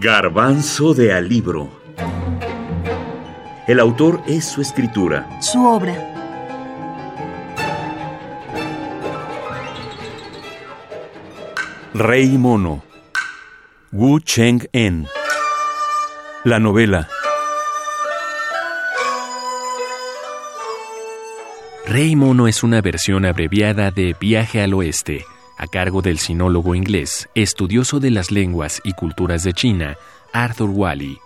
Garbanzo de Alibro. El autor es su escritura. Su obra. Rey Mono. Wu Cheng-en. La novela. Rey Mono es una versión abreviada de Viaje al Oeste, a cargo del sinólogo inglés, estudioso de las lenguas y culturas de China, Arthur Wally,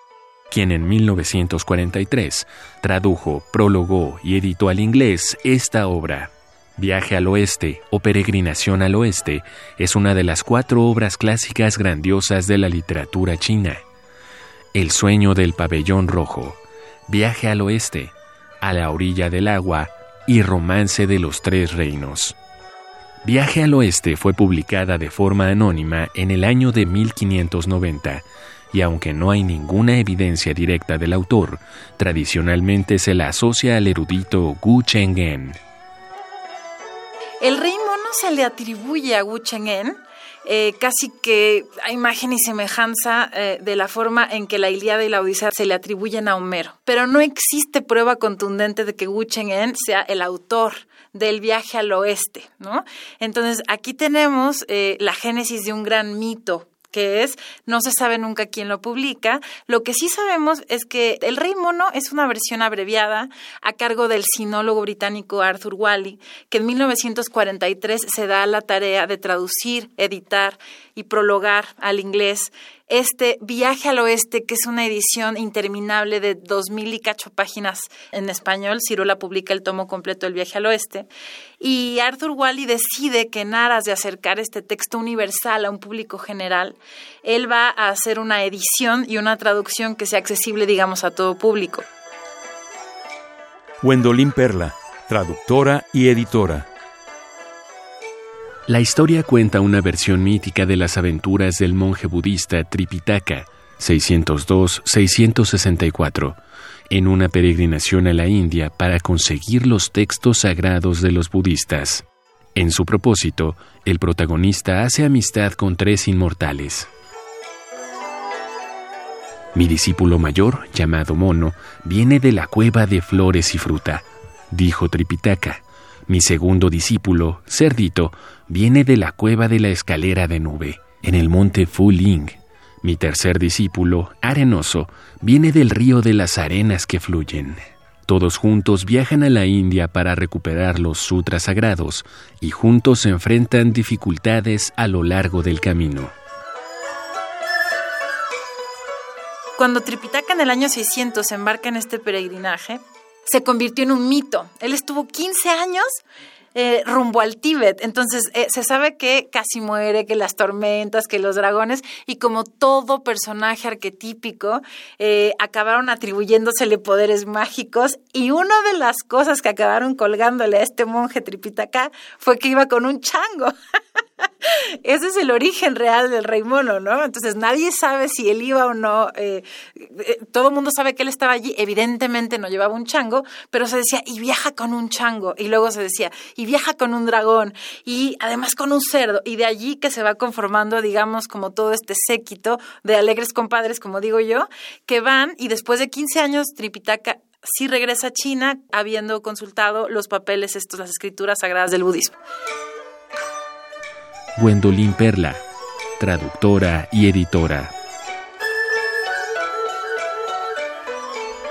quien en 1943 tradujo, prologó y editó al inglés esta obra. Viaje al Oeste o Peregrinación al Oeste es una de las cuatro obras clásicas grandiosas de la literatura china. El sueño del pabellón rojo, Viaje al Oeste, A la orilla del agua, y Romance de los Tres Reinos. Viaje al Oeste fue publicada de forma anónima en el año de 1590, y aunque no hay ninguna evidencia directa del autor, tradicionalmente se la asocia al erudito Gu Cheng'en. El rey mono se le atribuye a Gu Cheng'en eh, casi que a imagen y semejanza eh, de la forma en que la Ilíada y la Odisea se le atribuyen a Homero. Pero no existe prueba contundente de que Wu Cheng-en sea el autor del viaje al oeste, ¿no? Entonces, aquí tenemos eh, la génesis de un gran mito que es, no se sabe nunca quién lo publica. Lo que sí sabemos es que El Rey Mono es una versión abreviada a cargo del sinólogo británico Arthur Wally, que en 1943 se da la tarea de traducir, editar y prologar al inglés este Viaje al Oeste, que es una edición interminable de dos mil y cacho páginas en español. Cirola publica el tomo completo del Viaje al Oeste. Y Arthur Wally decide que en aras de acercar este texto universal a un público general, él va a hacer una edición y una traducción que sea accesible, digamos, a todo público. Wendolin Perla, traductora y editora. La historia cuenta una versión mítica de las aventuras del monje budista Tripitaka, 602-664, en una peregrinación a la India para conseguir los textos sagrados de los budistas. En su propósito, el protagonista hace amistad con tres inmortales. Mi discípulo mayor, llamado Mono, viene de la cueva de flores y fruta, dijo Tripitaka. Mi segundo discípulo, Cerdito, viene de la cueva de la escalera de nube, en el monte Fu-Ling. Mi tercer discípulo, Arenoso, viene del río de las arenas que fluyen. Todos juntos viajan a la India para recuperar los sutras sagrados y juntos se enfrentan dificultades a lo largo del camino. Cuando Tripitaka en el año 600 embarca en este peregrinaje, se convirtió en un mito. Él estuvo 15 años eh, rumbo al Tíbet. Entonces, eh, se sabe que casi muere, que las tormentas, que los dragones, y como todo personaje arquetípico, eh, acabaron atribuyéndosele poderes mágicos. Y una de las cosas que acabaron colgándole a este monje Tripitaka fue que iba con un chango. Ese es el origen real del rey mono, ¿no? Entonces nadie sabe si él iba o no. Eh, eh, todo el mundo sabe que él estaba allí. Evidentemente no llevaba un chango, pero se decía, y viaja con un chango. Y luego se decía, y viaja con un dragón. Y además con un cerdo. Y de allí que se va conformando, digamos, como todo este séquito de alegres compadres, como digo yo, que van y después de 15 años Tripitaka sí regresa a China habiendo consultado los papeles, estos, las escrituras sagradas del budismo. Gwendolyn Perla, traductora y editora.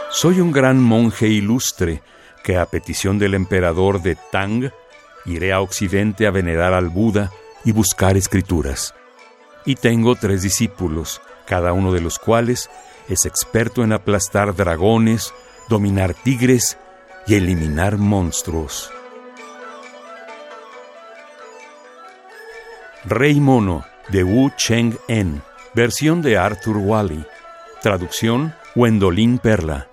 Soy un gran monje ilustre que a petición del emperador de Tang iré a Occidente a venerar al Buda y buscar escrituras. Y tengo tres discípulos, cada uno de los cuales es experto en aplastar dragones, dominar tigres y eliminar monstruos. Rey Mono de Wu Cheng-en, versión de Arthur Wally, traducción Wendolin Perla.